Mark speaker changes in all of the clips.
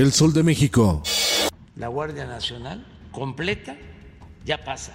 Speaker 1: El Sol de México.
Speaker 2: La Guardia Nacional completa ya pasa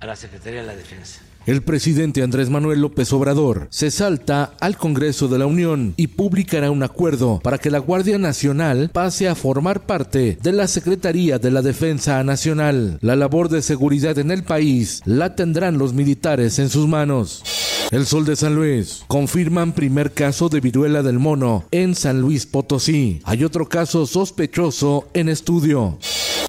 Speaker 2: a la Secretaría de la Defensa.
Speaker 1: El presidente Andrés Manuel López Obrador se salta al Congreso de la Unión y publicará un acuerdo para que la Guardia Nacional pase a formar parte de la Secretaría de la Defensa Nacional. La labor de seguridad en el país la tendrán los militares en sus manos. El Sol de San Luis. Confirman primer caso de viruela del mono en San Luis Potosí. Hay otro caso sospechoso en estudio.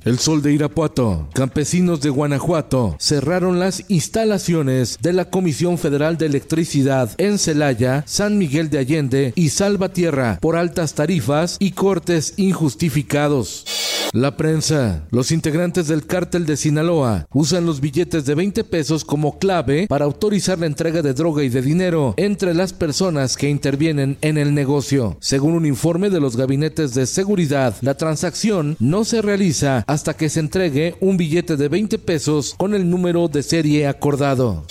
Speaker 1: El Sol de Irapuato. Campesinos de Guanajuato cerraron las instalaciones de la Comisión Federal de Electricidad en Celaya, San Miguel de Allende y Salvatierra por altas tarifas y cortes injustificados. La prensa. Los integrantes del cártel de Sinaloa usan los billetes de 20 pesos como clave para autorizar la entrega de droga y de dinero entre las personas que intervienen en el negocio. Según un informe de los gabinetes de seguridad, la transacción no se realiza hasta que se entregue un billete de 20 pesos con el número de serie acordado.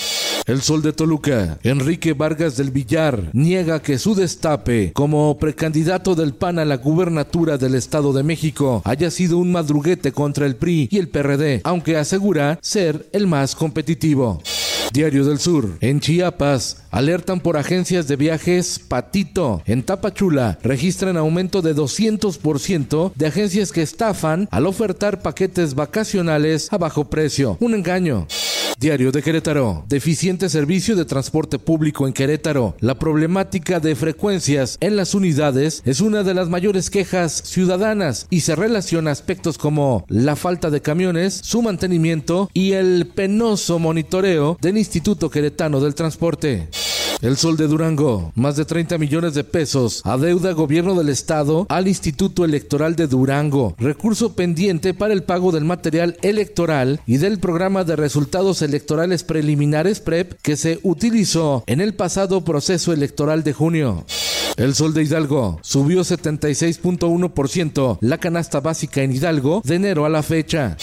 Speaker 1: El Sol de Toluca. Enrique Vargas del Villar niega que su destape como precandidato del PAN a la gubernatura del Estado de México haya sido un madruguete contra el PRI y el PRD, aunque asegura ser el más competitivo. Diario del Sur. En Chiapas, alertan por agencias de viajes Patito. En Tapachula, registran aumento de 200% de agencias que estafan al ofertar paquetes vacacionales a bajo precio. Un engaño. Diario de Querétaro. Deficiente servicio de transporte público en Querétaro. La problemática de frecuencias en las unidades es una de las mayores quejas ciudadanas y se relaciona a aspectos como la falta de camiones, su mantenimiento y el penoso monitoreo del Instituto Queretano del Transporte. El Sol de Durango, más de 30 millones de pesos, adeuda gobierno del estado al Instituto Electoral de Durango, recurso pendiente para el pago del material electoral y del programa de resultados electorales preliminares PREP que se utilizó en el pasado proceso electoral de junio. El Sol de Hidalgo subió 76.1% la canasta básica en Hidalgo de enero a la fecha.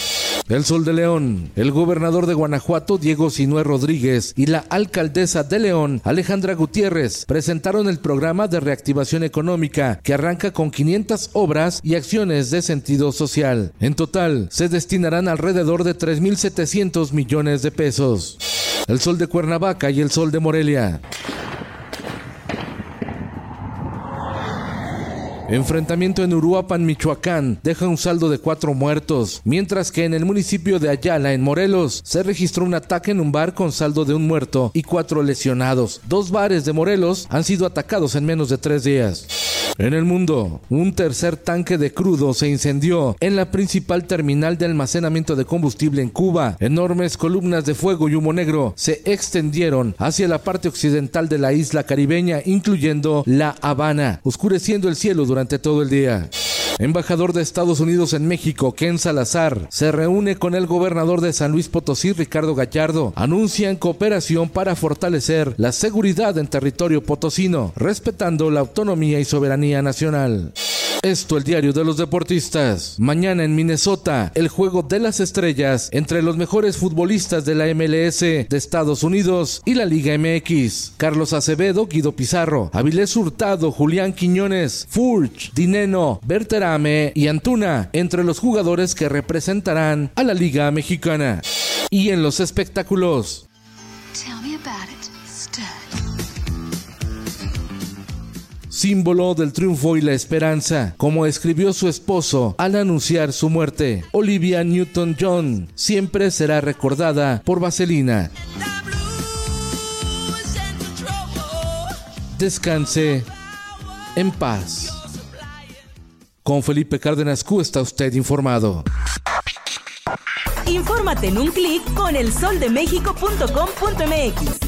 Speaker 1: El Sol de León, el gobernador de Guanajuato, Diego Sinué Rodríguez, y la alcaldesa de León, Alejandra Gutiérrez, presentaron el programa de reactivación económica que arranca con 500 obras y acciones de sentido social. En total, se destinarán alrededor de 3.700 millones de pesos. El Sol de Cuernavaca y el Sol de Morelia. Enfrentamiento en Uruapan, Michoacán, deja un saldo de cuatro muertos, mientras que en el municipio de Ayala, en Morelos, se registró un ataque en un bar con saldo de un muerto y cuatro lesionados. Dos bares de Morelos han sido atacados en menos de tres días. En el mundo, un tercer tanque de crudo se incendió en la principal terminal de almacenamiento de combustible en Cuba. Enormes columnas de fuego y humo negro se extendieron hacia la parte occidental de la isla caribeña, incluyendo La Habana, oscureciendo el cielo durante todo el día. Embajador de Estados Unidos en México, Ken Salazar, se reúne con el gobernador de San Luis Potosí, Ricardo Gallardo. Anuncian cooperación para fortalecer la seguridad en territorio potosino, respetando la autonomía y soberanía nacional. Esto el diario de los deportistas. Mañana en Minnesota, el juego de las estrellas entre los mejores futbolistas de la MLS de Estados Unidos y la Liga MX. Carlos Acevedo, Guido Pizarro, Avilés Hurtado, Julián Quiñones, Furch, Dineno, Berterame y Antuna, entre los jugadores que representarán a la Liga Mexicana. Y en los espectáculos. Símbolo del triunfo y la esperanza, como escribió su esposo al anunciar su muerte. Olivia Newton-John siempre será recordada por Vaselina. Descanse en paz. Con Felipe Cárdenas Q está usted informado.
Speaker 3: Infórmate en un clic con elsoldemexico.com.mx.